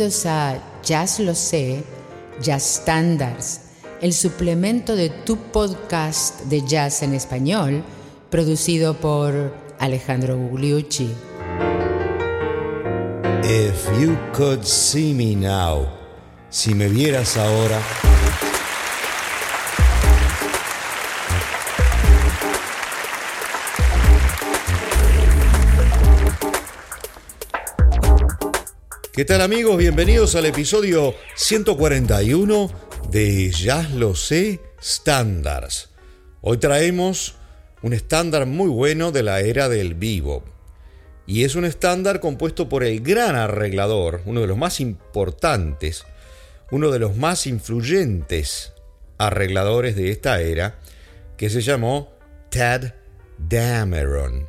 Bienvenidos a Jazz Lo Sé, Jazz Standards, el suplemento de tu podcast de jazz en español, producido por Alejandro Gugliucci. If you could see me now, si me vieras ahora. ¿Qué tal amigos? Bienvenidos al episodio 141 de Jazz Lo Sé Standards. Hoy traemos un estándar muy bueno de la era del bebop. Y es un estándar compuesto por el gran arreglador, uno de los más importantes, uno de los más influyentes arregladores de esta era, que se llamó Ted Dameron.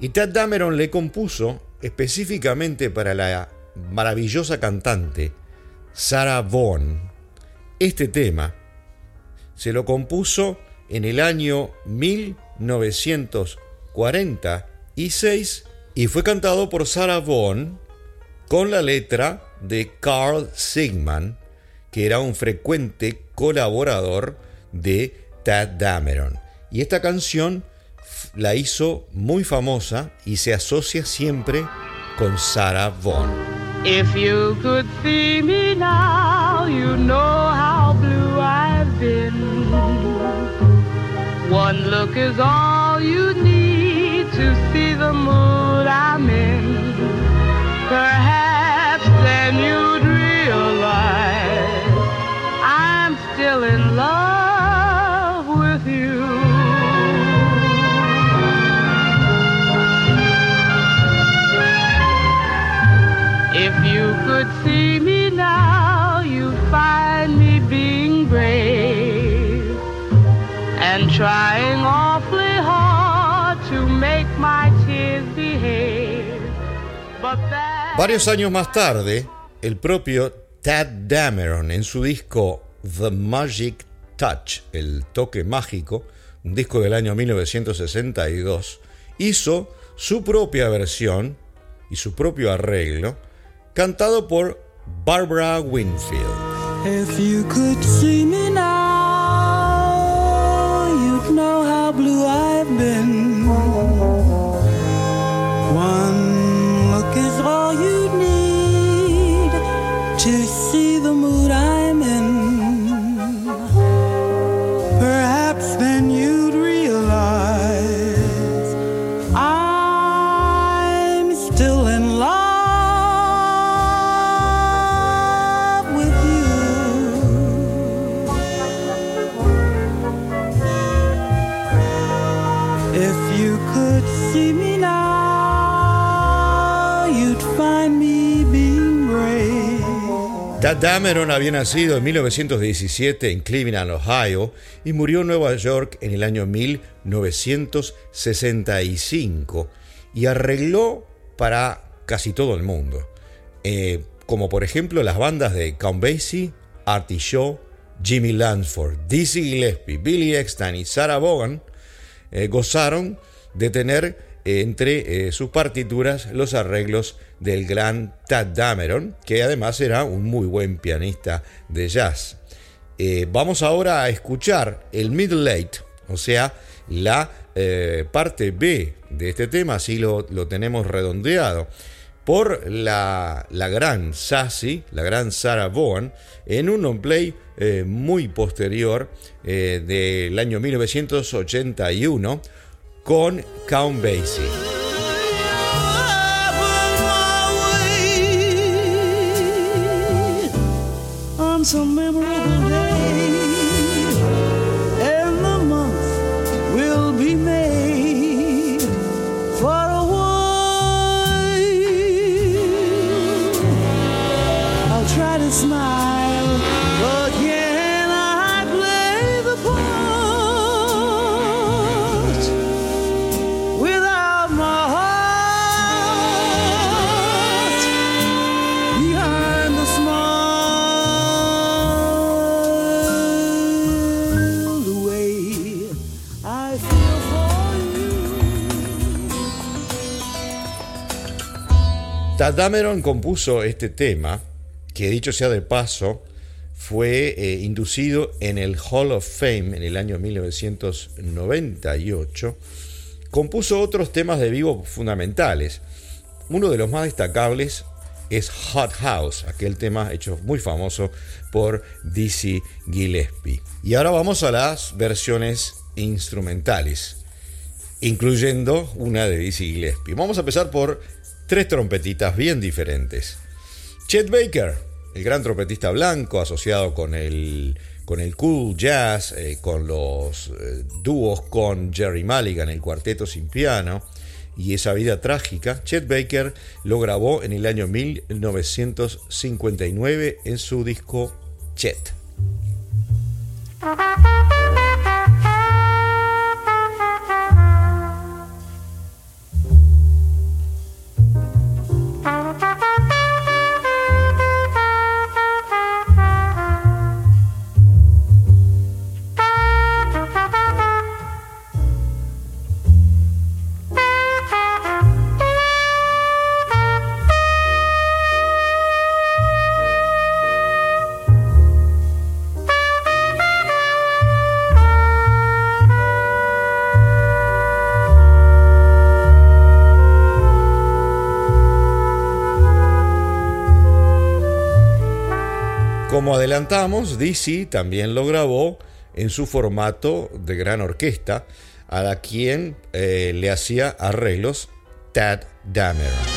Y Ted Dameron le compuso específicamente para la maravillosa cantante Sarah Vaughan. Este tema se lo compuso en el año 1946 y fue cantado por Sarah Vaughan con la letra de Carl Sigman, que era un frecuente colaborador de Tad Dameron. Y esta canción la hizo muy famosa y se asocia siempre con Sarah Vaughan. If you could see me now, you know how blue I've been. One look is all you need to see the mood I'm in. Varios años más tarde, el propio Tad Dameron en su disco The Magic Touch, el toque mágico, un disco del año 1962, hizo su propia versión y su propio arreglo, cantado por Barbara Winfield. Dameron había nacido en 1917 en Cleveland, Ohio, y murió en Nueva York en el año 1965 y arregló para casi todo el mundo, Eh, como por ejemplo las bandas de Count Basie, Artie Shaw, Jimmy Lansford, Dizzy Gillespie, Billy Eckstein y Sarah Vaughan eh, gozaron de tener entre eh, sus partituras los arreglos del gran Tad Dameron, que además era un muy buen pianista de jazz. Eh, vamos ahora a escuchar el middle late, o sea, la eh, parte B de este tema, así lo, lo tenemos redondeado, por la, la gran Sassy, la gran Sarah Vaughan, en un on play eh, muy posterior del año 1981 con Count Basie. Dameron compuso este tema que dicho sea de paso, fue eh, inducido en el Hall of Fame en el año 1998, compuso otros temas de vivo fundamentales. Uno de los más destacables es Hot House, aquel tema hecho muy famoso por Dizzy Gillespie. Y ahora vamos a las versiones instrumentales, incluyendo una de Dizzy Gillespie. Vamos a empezar por tres trompetitas bien diferentes. Chet Baker, el gran trompetista blanco asociado con el, con el cool jazz, eh, con los eh, dúos con Jerry Mulligan, el cuarteto sin piano, y esa vida trágica, Chet Baker lo grabó en el año 1959 en su disco Chet. Adelantamos, DC también lo grabó en su formato de gran orquesta, a la quien eh, le hacía arreglos Tad Dameron.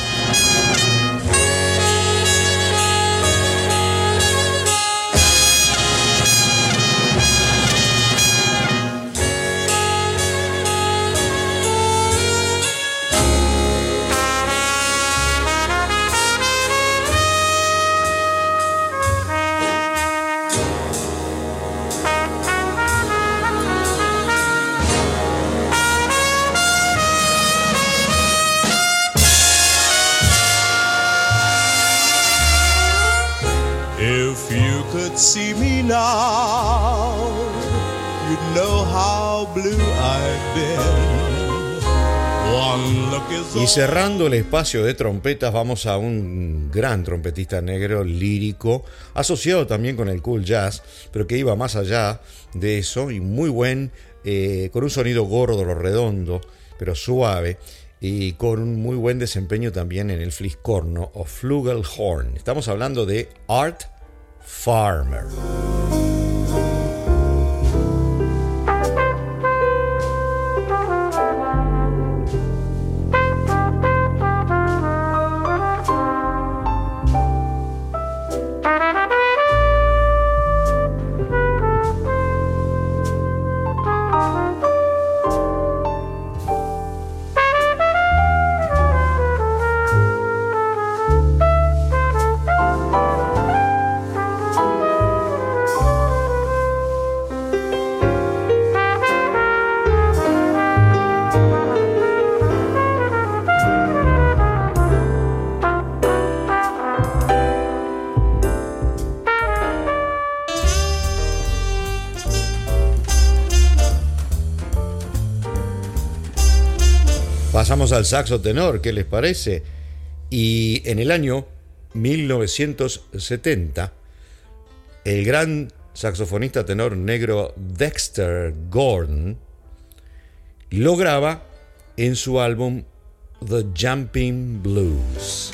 Y cerrando el espacio de trompetas, vamos a un gran trompetista negro lírico, asociado también con el cool jazz, pero que iba más allá de eso y muy buen, eh, con un sonido gordo, redondo, pero suave, y con un muy buen desempeño también en el fliscorno o flugelhorn. Estamos hablando de Art Farmer. Al saxo tenor, ¿qué les parece? Y en el año 1970, el gran saxofonista tenor negro Dexter Gordon lo graba en su álbum The Jumping Blues.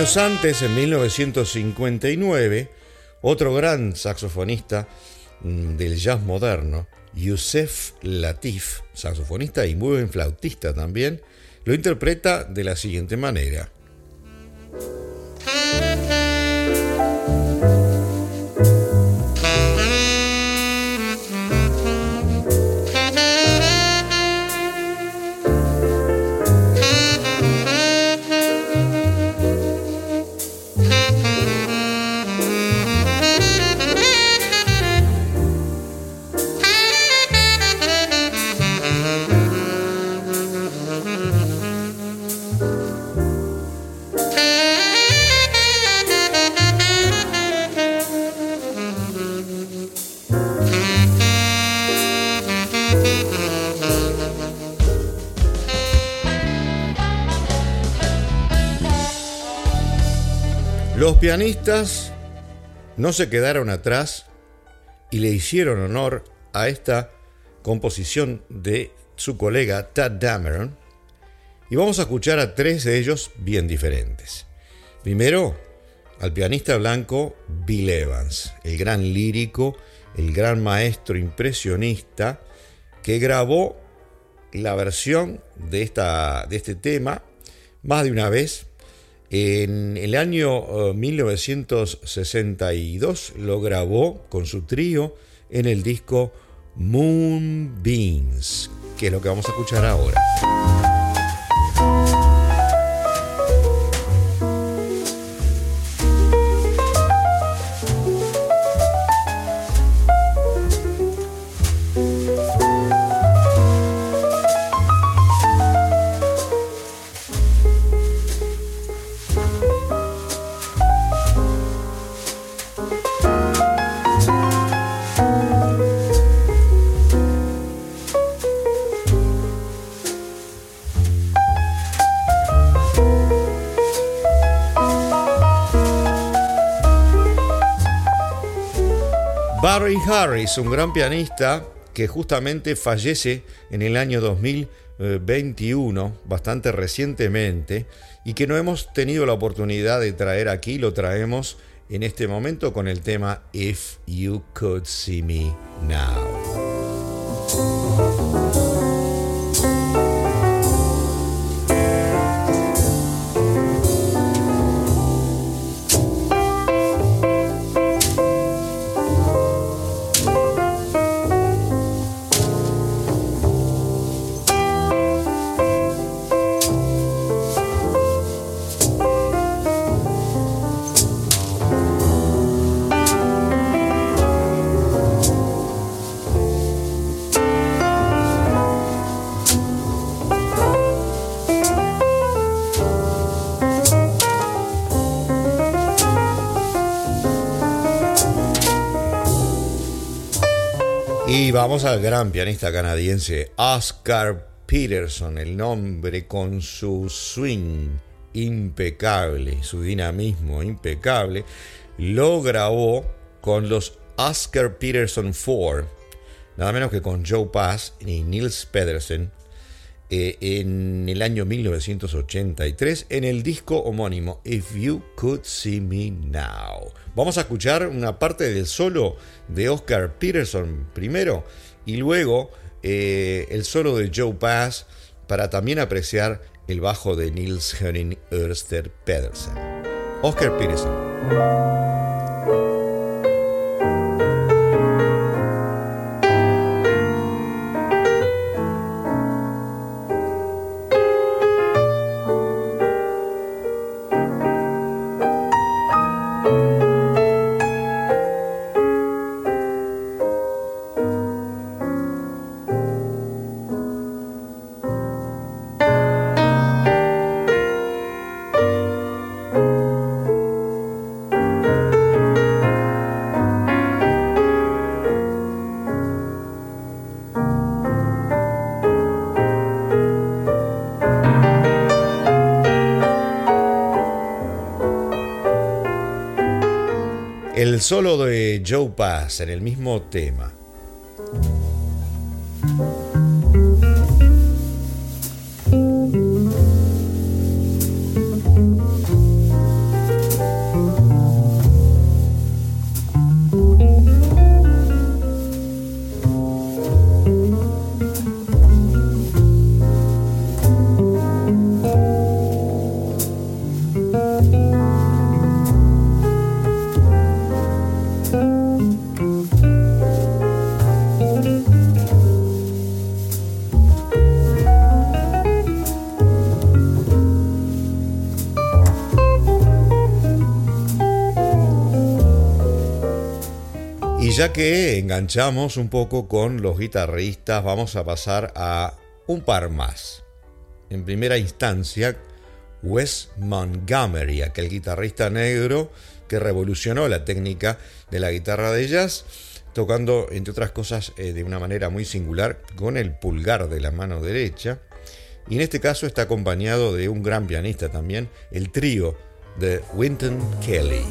Años antes, en 1959, otro gran saxofonista mm, del jazz moderno, Yusef Latif, saxofonista y muy buen flautista también, lo interpreta de la siguiente manera. Pianistas no se quedaron atrás y le hicieron honor a esta composición de su colega Tad Dameron. Y vamos a escuchar a tres de ellos bien diferentes. Primero, al pianista blanco Bill Evans, el gran lírico, el gran maestro impresionista que grabó la versión de, esta, de este tema más de una vez. En el año 1962 eh, lo grabó con su trío en el disco Moonbeams, que es lo que vamos a escuchar ahora. Harris, un gran pianista que justamente fallece en el año 2021, bastante recientemente, y que no hemos tenido la oportunidad de traer aquí, lo traemos en este momento con el tema If You Could See Me Now. Vamos al gran pianista canadiense Oscar Peterson, el nombre con su swing impecable, su dinamismo impecable, lo grabó con los Oscar Peterson 4, nada menos que con Joe Pass y Nils Pedersen, eh, en el año 1983 en el disco homónimo If You Could See Me Now. Vamos a escuchar una parte del solo de Oscar Peterson primero y luego eh, el solo de Joe Pass para también apreciar el bajo de Nils Henning Ørsted Pedersen. Oscar Peterson. Solo de Joe Pass en el mismo tema. Ya que enganchamos un poco con los guitarristas, vamos a pasar a un par más. En primera instancia, Wes Montgomery, aquel guitarrista negro que revolucionó la técnica de la guitarra de jazz, tocando, entre otras cosas, eh, de una manera muy singular con el pulgar de la mano derecha. Y en este caso está acompañado de un gran pianista también, el trío de Winton Kelly.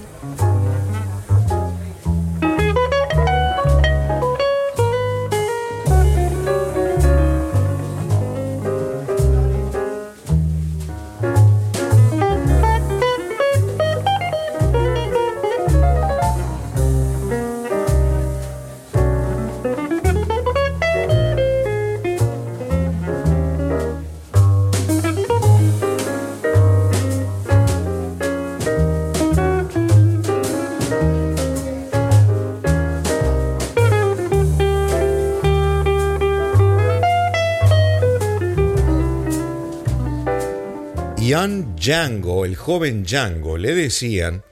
Ian Django, el joven Django, le decían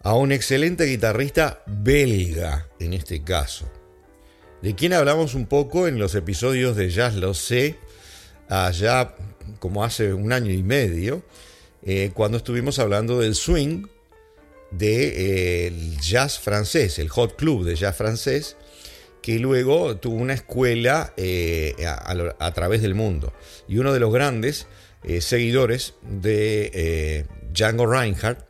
a un excelente guitarrista belga en este caso, de quien hablamos un poco en los episodios de Jazz Lo Sé, allá como hace un año y medio, eh, cuando estuvimos hablando del swing de, eh, jazz francés, el Hot Club de jazz francés, que luego tuvo una escuela eh, a, través del mundo. Y uno de los grandes eh, seguidores de eh, Django Reinhardt,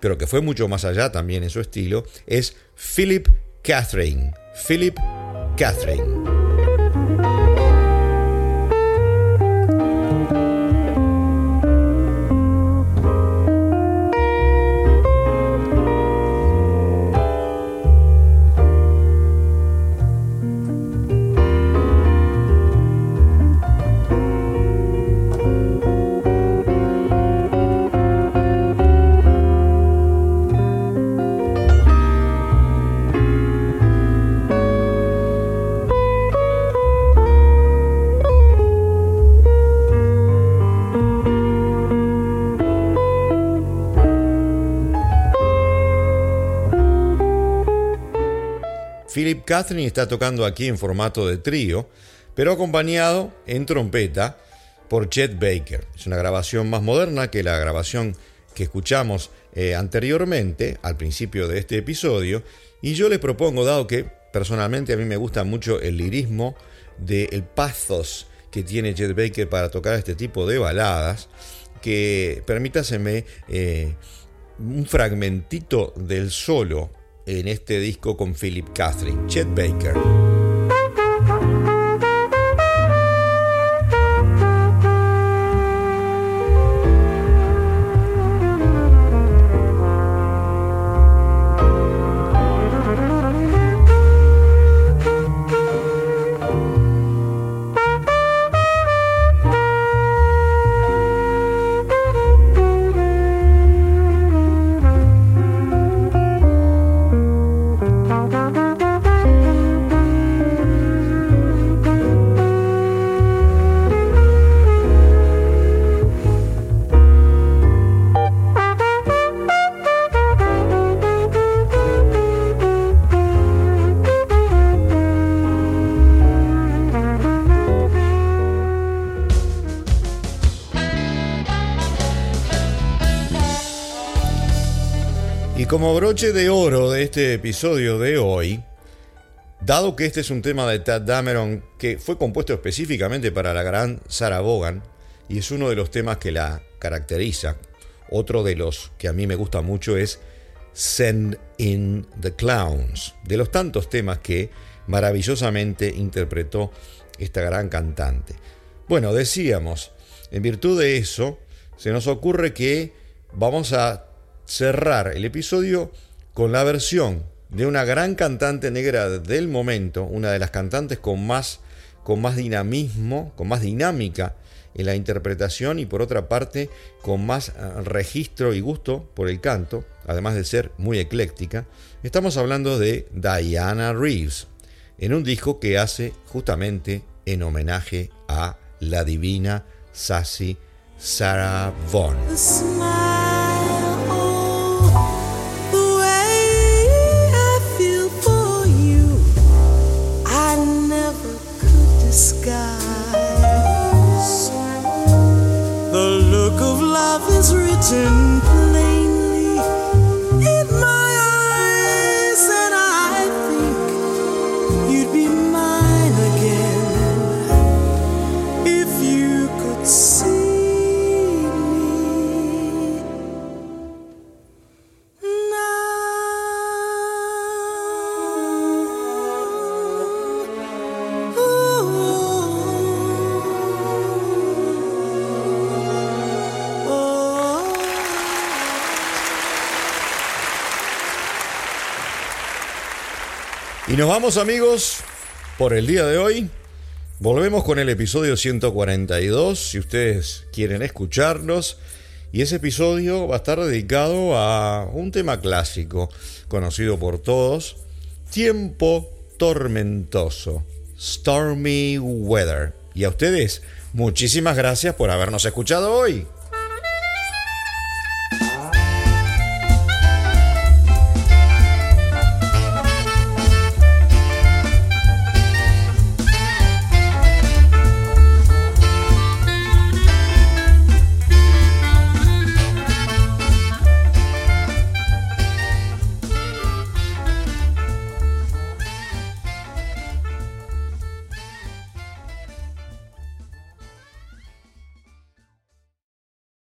pero que fue mucho más allá también en su estilo, es Philip Catherine. Philip Catherine. Philip Catherine está tocando aquí en formato de trío, pero acompañado en trompeta por Chet Baker. Es una grabación más moderna que la grabación que escuchamos eh, anteriormente, al principio de este episodio, y yo les propongo, dado que personalmente a mí me gusta mucho el lirismo del pathos que tiene Chet Baker para tocar este tipo de baladas, que permítaseme eh, un fragmentito del solo en este disco con Philip Catherine, Chet Baker. Como broche de oro de este episodio de hoy, dado que este es un tema de Tad Dameron que fue compuesto específicamente para la gran Sarah Vaughan y es uno de los temas que la caracteriza, otro de los que a mí me gusta mucho es Send in the Clowns, de los tantos temas que maravillosamente interpretó esta gran cantante. Bueno, decíamos, en virtud de eso, se nos ocurre que vamos a cerrar el episodio con la versión de una gran cantante negra del momento, una de las cantantes con más, con más dinamismo, con más dinámica en la interpretación y por otra parte con más eh, registro y gusto por el canto, además de ser muy ecléctica. Estamos hablando de Diana Reeves, en un disco que hace justamente en homenaje a la divina Sassy Sarah Vaughan. You'd be nos vamos amigos por el día de hoy. Volvemos con el episodio 142, si ustedes quieren escucharnos. Y ese episodio va a estar dedicado a un tema clásico, conocido por todos, tiempo tormentoso, stormy weather. Y a ustedes, muchísimas gracias por habernos escuchado hoy.